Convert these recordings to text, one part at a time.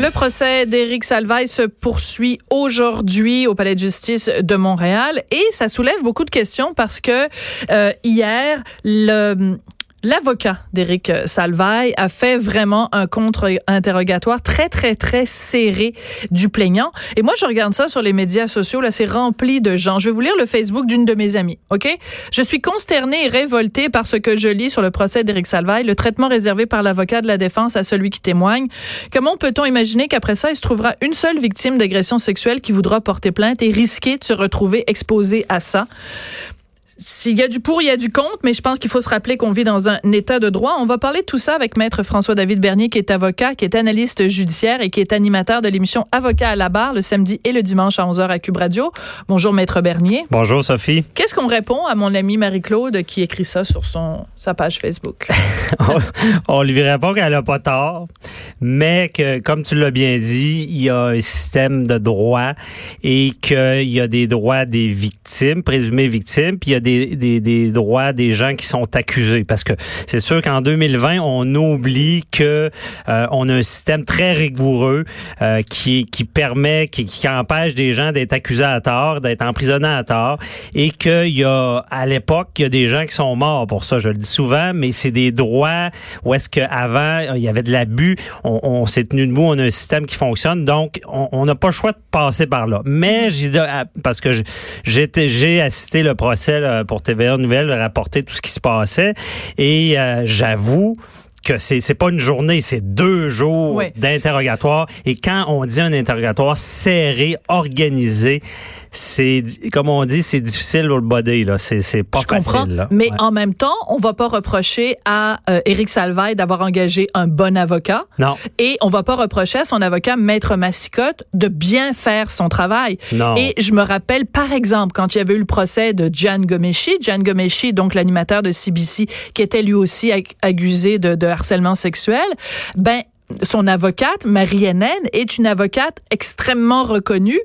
Le procès d'Éric Salvaille se poursuit aujourd'hui au Palais de justice de Montréal et ça soulève beaucoup de questions parce que euh, hier, le L'avocat d'Éric Salvaille a fait vraiment un contre-interrogatoire très, très, très serré du plaignant. Et moi, je regarde ça sur les médias sociaux. Là, c'est rempli de gens. Je vais vous lire le Facebook d'une de mes amies. OK? Je suis consternée et révoltée par ce que je lis sur le procès d'Éric Salvaille, le traitement réservé par l'avocat de la défense à celui qui témoigne. Comment peut-on imaginer qu'après ça, il se trouvera une seule victime d'agression sexuelle qui voudra porter plainte et risquer de se retrouver exposé à ça? S'il y a du pour, il y a du contre, mais je pense qu'il faut se rappeler qu'on vit dans un état de droit. On va parler de tout ça avec maître François-David Bernier, qui est avocat, qui est analyste judiciaire et qui est animateur de l'émission Avocat à la barre le samedi et le dimanche à 11h à Cube Radio. Bonjour maître Bernier. Bonjour Sophie. Qu'est-ce qu'on répond à mon ami Marie-Claude qui écrit ça sur son sa page Facebook? on, lui répond qu'elle a pas tort, mais que comme tu l'as bien dit, il y a un système de droit et qu'il y a des droits des victimes, présumées victimes, puis il y a des des, droits des gens qui sont accusés. Parce que c'est sûr qu'en 2020, on oublie que euh, on a un système très rigoureux euh, qui, qui permet, qui, qui empêche des gens d'être accusés à tort, d'être emprisonnés à tort, et qu'il y a, à l'époque, il y a des gens qui sont morts pour ça. Je le dis souvent, mais c'est des droits où est-ce qu'avant, il y avait de l'abus. On, on s'est tenu debout, on a un système qui fonctionne, donc on n'a pas le choix de passer par là. Mais j'ai parce que j'ai assisté le procès pour TVA Nouvelle rapporter tout ce qui se passait. Et euh, j'avoue que c'est c'est pas une journée, c'est deux jours d'interrogatoire. Et quand on dit un interrogatoire serré, organisé, c'est comme on dit, c'est difficile pour le body là. C'est c'est pas Je facile. Mais en même temps, on va pas reprocher à euh, Éric Salvaille d'avoir engagé un bon avocat. Non. Et on va pas reprocher à son avocat Maître Massicotte de bien faire son travail. Non. Et je me rappelle par exemple quand il y avait eu le procès de Gian Gomeshi, Gian Gomeshi donc l'animateur de CBC qui était lui aussi accusé de, de harcèlement sexuel. Ben son avocate, Marie-Hélène, est une avocate extrêmement reconnue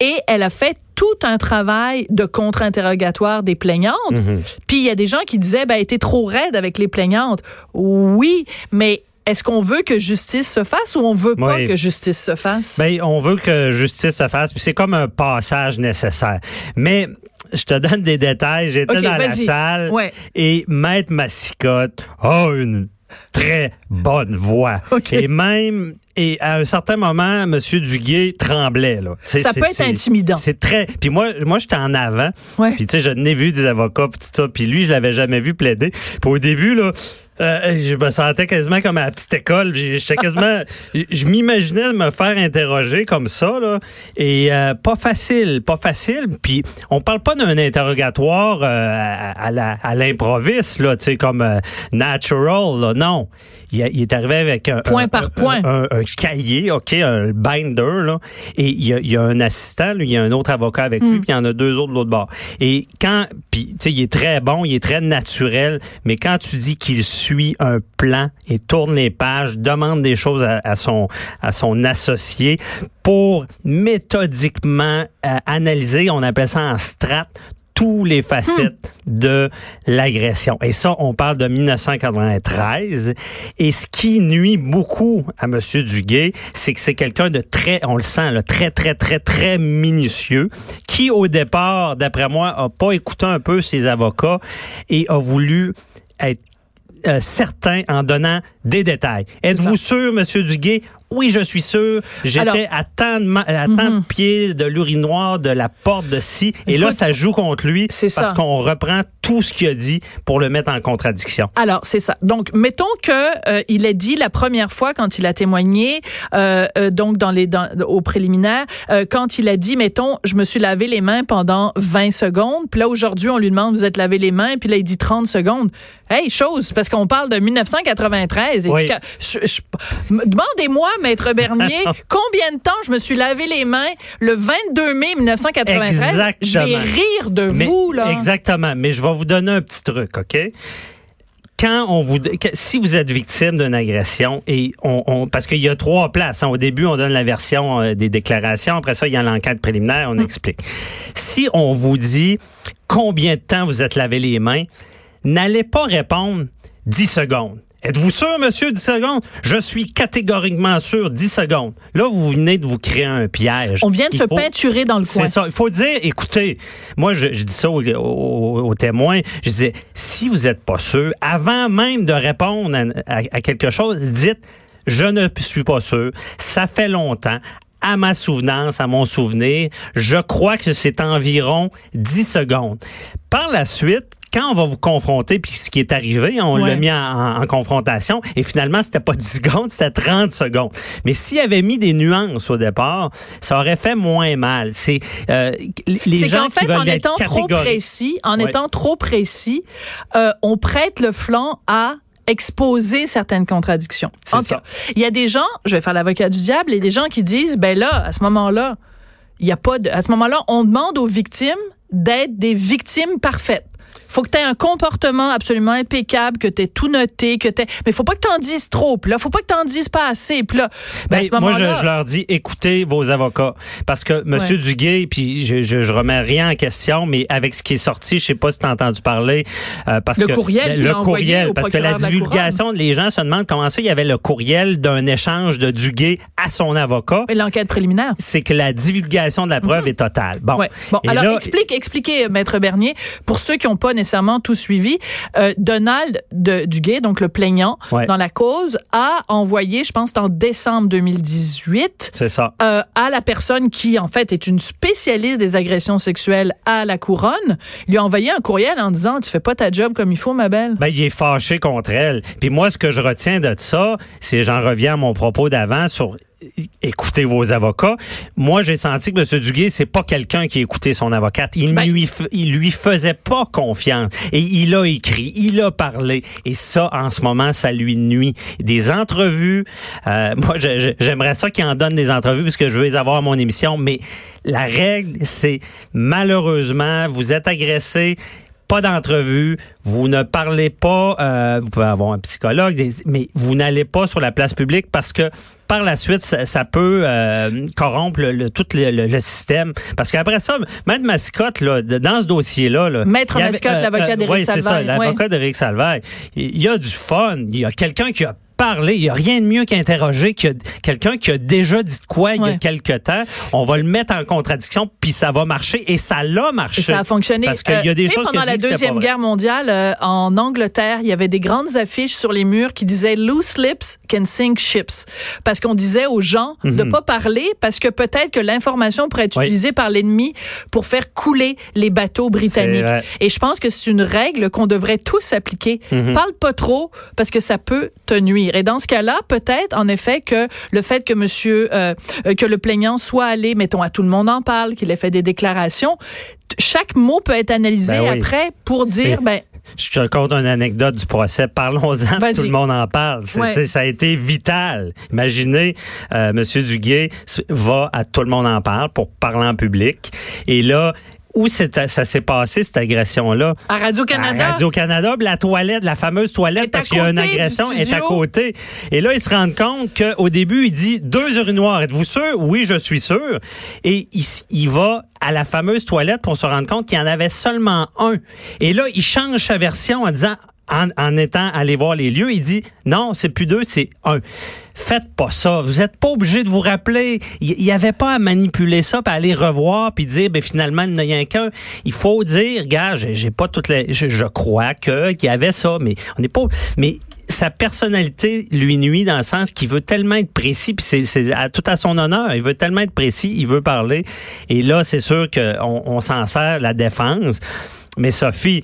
et elle a fait tout un travail de contre-interrogatoire des plaignantes. Mhm. Puis il y a des gens qui disaient, ben, elle était trop raide avec les plaignantes. Oui, mais est-ce qu'on veut que justice se fasse ou on veut pas que justice se fasse? Ben, on veut que justice se fasse, puis c'est comme un passage nécessaire. Mais je te donne des détails. J'étais dans la salle et Maître Massicotte a une très bonne voix. Et même, et à un certain moment, M. Duguay tremblait. Là. Ça peut être intimidant. C'est très. Puis moi, moi, j'étais en avant. Puis tu sais, je n'ai vu des avocats puis tout ça. Puis lui, je l'avais jamais vu plaider. Puis au début là. Euh, je me sentais quasiment comme à la petite école. J'étais quasiment, je m'imaginais me faire interroger comme ça là, et euh, pas facile, pas facile. Puis on parle pas d'un interrogatoire euh, à, à l'improviste là, tu sais comme natural là, non il, est arrivé avec un, point par point. Un, cahier, OK, un binder, là, et il y a, il y a un assistant, lui, il y a un autre avocat avec lui, hmm. puis il y en a deux autres de l'autre bord. Et quand, puis, tu sais, il est très bon, il est très naturel, mais quand tu dis qu'il suit un plan et tourne les pages, demande des choses à, son, à son associé pour méthodiquement euh, analyser, on appelle ça en strat, tous les facettes de l'agression. Et ça, on parle de 1993. Et ce qui nuit beaucoup à M. Duguay, c'est que c'est quelqu'un de très, on le sent, là, très, très, très, très minutieux, qui au départ, d'après moi, a pas écouté un peu ses avocats et a voulu être euh, certain en donnant des détails. Êtes-vous sûr, Monsieur Duguay? Oui, je suis sûr. J'étais à tant de, à tant de mhm. pieds de l'urinoir de la porte de si. Et là, ça joue contre lui parce qu'on reprend tout ce qu'il a dit pour le mettre en contradiction. Alors, c'est ça. Donc, mettons que euh, il a dit la première fois quand il a témoigné, euh, euh donc dans les dans, au préliminaire, euh, quand il a dit, mettons, je me suis lavé les mains pendant 20 secondes. Puis là, aujourd'hui, on lui demande, vous êtes lavé les mains? Puis là, il dit 30 secondes. Hey, chose, parce qu'on parle de 1993. Et Demandez-moi, Maître Bernier, combien de temps je me suis lavé les mains le 22 mai 1993? Exactement. Je vais rire de Mais- vous, là. Exactement. Mais je vais vous donner un petit truc, OK? Quand on vous, si vous êtes victime d'une agression et on, on- parce qu'il y a trois places. hein. Au début, on donne la version euh, des déclarations. Après ça, il y a l'enquête préliminaire. Hum. On explique. Si on vous dit combien de temps vous êtes lavé les mains, n'allez pas répondre 10 secondes. Êtes-vous sûr, monsieur, 10 secondes? Je suis catégoriquement sûr, 10 secondes. Là, vous venez de vous créer un piège. On vient de Il se faut- peinturer dans le coin. c'est ça. Il faut dire, écoutez, moi, je, je dis ça aux, aux- aux témoins. Je disais, si vous n'êtes pas sûr, avant même de répondre à, à- à quelque chose, dites, je ne suis pas sûr. Ça fait longtemps. À ma souvenance, à mon souvenir, je crois que c'est environ 10 secondes. Par la suite, quand on va vous confronter, puis ce qui est arrivé, on Ouais. l'a mis en, confrontation, et finalement, c'était pas 10 secondes, c'était 30 secondes. Mais s'il avait mis des nuances au départ, ça aurait fait moins mal. C'est euh, les gens qu'en qui fait, veulent en étant trop précis, en Ouais. étant trop précis, euh, on prête le flanc à exposer certaines contradictions. C'est En tout ça. cas, Il y a des gens, je vais faire l'avocat du diable, il y a des gens qui disent, ben là, à ce moment-là, il y a pas de, à ce moment-là, on demande aux victimes d'être des victimes parfaites. Faut que tu aies un comportement absolument impeccable, que tu tout noté, que tu mais faut pas que tu en dises trop, puis là, faut pas que tu en dises pas assez, puis là, ben, à Ben, ce moi, je, leur dis, écoutez vos avocats. Parce que M. Ouais. Duguay, puis je, je, je remets rien en question, mais avec ce qui est sorti, je sais pas si tu as entendu parler. euh, parce Le que, courriel qu'il Le courriel, parce que la divulgation, les gens se demandent comment ça, il y avait le courriel d'un échange de Duguay à son avocat. l'enquête préliminaire. C'est que la divulgation de la preuve est totale. Bon. Mhm. Ouais. Bon, Et alors là, explique, expliquez, Maître Bernier, pour ceux qui n'ont pas nécessairement tout suivi, euh, Donald de, Duguay, donc le plaignant Ouais. dans la cause, a envoyé, je pense, en décembre 2018, C'est ça. euh, à la personne qui, en fait, est une spécialiste des agressions sexuelles à la couronne, il lui a envoyé un courriel en disant, tu fais pas ta job comme il faut, ma belle. Ben, il est fâché contre elle. Puis moi, ce que je retiens de ça, c'est, j'en reviens à mon propos d'avant sur écoutez vos avocats. Moi, j'ai senti que M. Duguay, c'est pas quelqu'un qui écoutait son avocate. Il Ben- lui, il lui faisait pas confiance. Et il a écrit, il a parlé. Et ça, en ce moment, ça lui nuit. Des entrevues. euh, moi, j'aimerais ça qu'il en donne des entrevues puisque je veux les avoir à mon émission. Mais la règle, c'est malheureusement, vous êtes agressé pas d'entrevue, vous ne parlez pas, euh, vous pouvez avoir un psychologue, mais vous n'allez pas sur la place publique parce que par la suite, ça, ça peut euh, corrompre le, le- tout le, le- système. Parce qu'après ça, Maître Mascotte, là, dans ce dossier-là... là, Maître Mascotte, l'avocat d'Éric oui, c'est ça, Salvaille, l'avocat d'Éric Salvaille. Il y a du fun, il y a quelqu'un qui a il y a rien de mieux qu'interroger que quelqu'un qui a déjà dit de quoi il y a quelque temps. On va le mettre en contradiction, puis ça va marcher, et ça l'a marché. Et ça a fonctionné. Parce qu'il y a Euh, des choses pendant la deuxième guerre mondiale, euh, en Angleterre, il y avait des grandes affiches sur les murs qui disaient "Loose lips can sink ships", parce qu'on disait aux gens de pas parler parce que peut-être que l'information pourrait être Mhm. Oui. utilisée par l'ennemi pour faire couler les bateaux britanniques. Et je pense que c'est une règle qu'on devrait tous appliquer. Mhm. Parle pas trop parce que ça peut te nuire. Et dans ce cas-là, peut-être en effet que le fait que Monsieur euh, euh, que le plaignant soit allé, mettons à tout le monde en parle, qu'il ait fait des déclarations, chaque mot peut être analysé Ben oui. après pour dire ben Je te raconte une anecdote du procès. Parlons-en, tout le monde en parle. Ouais. ça a été vital. Imaginez, euh, Monsieur Duguay va à tout le monde en parle pour parler en public. Et là, où c'est- ça s'est passé, cette agression-là? à Radio Canada. À Radio-Canada, la toilette, la fameuse toilette, parce qu'il y a une agression, est à côté. Et là, ils se rendent compte qu'au début, il dit deux urinoirs. Êtes-vous sûr? Oui, je suis sûr. Et il, il va à la fameuse toilette pour se rendre compte qu'il y en avait seulement un. Et là, il change sa version en disant, en, étant allé voir les lieux, il dit, non, c'est plus deux, c'est un. Faites pas ça. Vous êtes pas obligé de vous rappeler. Il n'y avait pas à manipuler ça, puis aller revoir, puis dire, ben finalement, il n'y a qu'un. Il faut dire, gars, j'ai pas toutes les, je, crois que qu'il y avait ça, mais on n'est pas, mais sa personnalité lui nuit dans le sens qu'il veut tellement être précis, puis c'est- c'est à- tout à son honneur. Il veut tellement être précis, il veut parler. Et là, c'est sûr qu'on on, s'en sert la défense. Mais Sophie,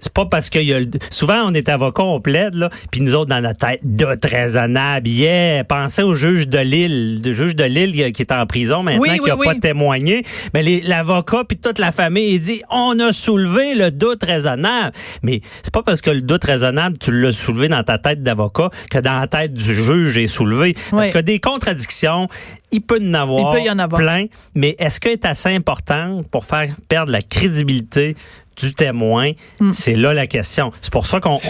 c'est pas parce qu'il y a le- souvent on est avocat, on plaide là, puis nous autres dans notre tête, doute raisonnable, yeah, pensez au juge de Lille, le juge de Lille qui est en prison maintenant, Oui, qui oui, a oui. pas témoigné, mais l'avocat puis toute la famille il dit on a soulevé le doute raisonnable, mais c'est pas parce que le doute raisonnable tu l'as soulevé dans ta tête d'avocat que dans la tête du juge est soulevé, parce que des contradictions, il peut y en avoir, Il peut y en avoir. plein, mais est-ce qu'elle est assez importante pour faire perdre la crédibilité du témoin? Hmm. C'est là la question. C'est pour ça qu'on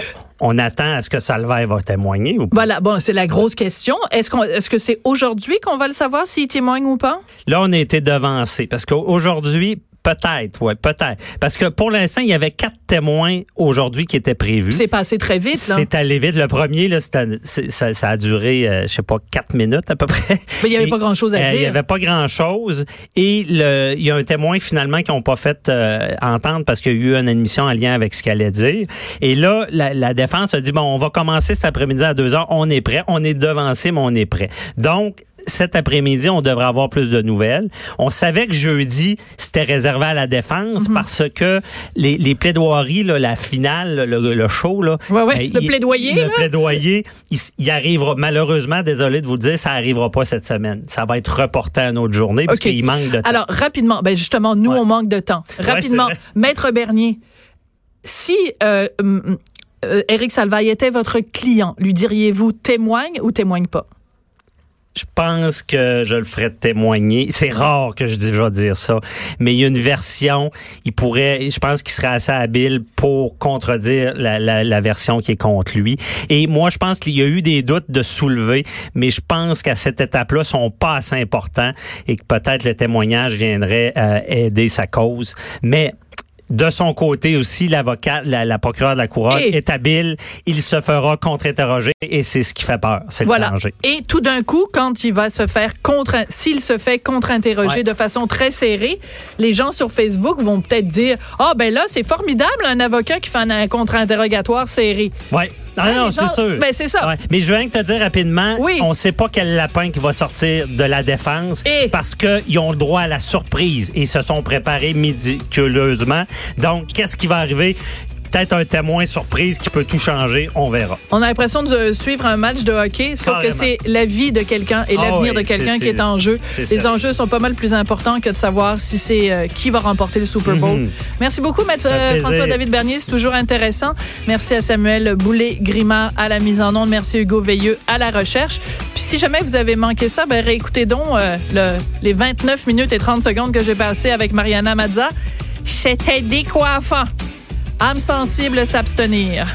on attend à ce que Salvaire va témoigner ou pas. Voilà, bon, c'est la grosse question. Est-ce qu'on, est-ce que c'est aujourd'hui qu'on va le savoir s'il témoigne ou pas? Là, on a été devancé parce qu'aujourd'hui, peut-être, ouais, peut-être. Parce que pour l'instant, il y avait quatre témoins aujourd'hui qui étaient prévus. C'est passé très vite, là. C'est allé vite. Le premier, là, ça, ça a duré, euh, je sais pas, quatre minutes à peu près. Mais il y avait pas grand-chose à euh, Il y dire. avait pas grand-chose. Et le, il y a un témoin finalement qui n'ont pas fait euh, entendre parce qu'il y a eu une admission en lien avec ce qu'elle allait dire. Et là, la, la défense a dit, bon, on va commencer cet après-midi à deux heures. On est prêt. On est devancé, mais on est prêt. Donc, cet après-midi, on devrait avoir plus de nouvelles. On savait que jeudi, c'était réservé à la Mhm. défense parce que les, les plaidoiries, là, la finale, le, le show, là, Ouais, ouais, ben, le il- plaidoyer, le là. plaidoyer, il, il arrivera malheureusement, désolé de vous le dire, ça arrivera pas cette semaine. Ça va être reporté à une autre journée parce qu'il manque de temps. Alors, rapidement, ben justement, nous, Ouais. on manque de temps. Rapidement. Maître Bernier, si euh, euh, Éric Salvaille était votre client, lui diriez-vous témoigne ou témoigne pas? Je pense que je le ferais témoigner. C'est rare que je, dis, je vais dire ça, mais il y a une version, il pourrait, je pense qu'il serait assez habile pour contredire la, la, la version qui est contre lui. Et moi, je pense qu'il y a eu des doutes de soulever, mais je pense qu'à cette étape-là, sont pas assez importants et que peut-être le témoignage viendrait euh, aider sa cause. Mais de son côté aussi, l'avocat, la, la procureure de la couronne Et- est habile. Il se fera contre-interroger et c'est ce qui fait peur. C'est le danger. Et tout d'un coup, quand il va se faire contre, s'il se fait contre-interroger Ouais. de façon très serrée, les gens sur Facebook vont peut-être dire, ah ben là, c'est formidable un avocat qui fait un, un contre-interrogatoire serré. Ouais. Ah non, les c'est sûr. ben, c'est ça. Ouais. Mais je veux rien te dire rapidement, Oui. on sait pas quel lapin qui va sortir de la défense Et- parce qu'ils ont le droit à la surprise et ils se sont préparés médiculeusement. Donc, qu'est-ce qui va arriver? Peut-être un témoin surprise qui peut tout changer, on verra. On a l'impression de suivre un match de hockey, sauf Carrément. que c'est la vie de quelqu'un et Ah l'avenir oui, de quelqu'un qui est en jeu. Les enjeux sont pas mal plus importants que de savoir si c'est euh, qui va remporter le Super Bowl. Mhm. Merci beaucoup, Maître euh. François-David Bernier. C'est toujours intéressant. Merci à Samuel Boulay-Grimard à la mise en onde. Merci Hugo Veilleux à la recherche. Puis si jamais vous avez manqué ça, ben réécoutez donc euh, le- les 29 minutes et 30 secondes que j'ai passées avec Mariana Mazza. C'était décoiffant. Âme sensible s'abstenir.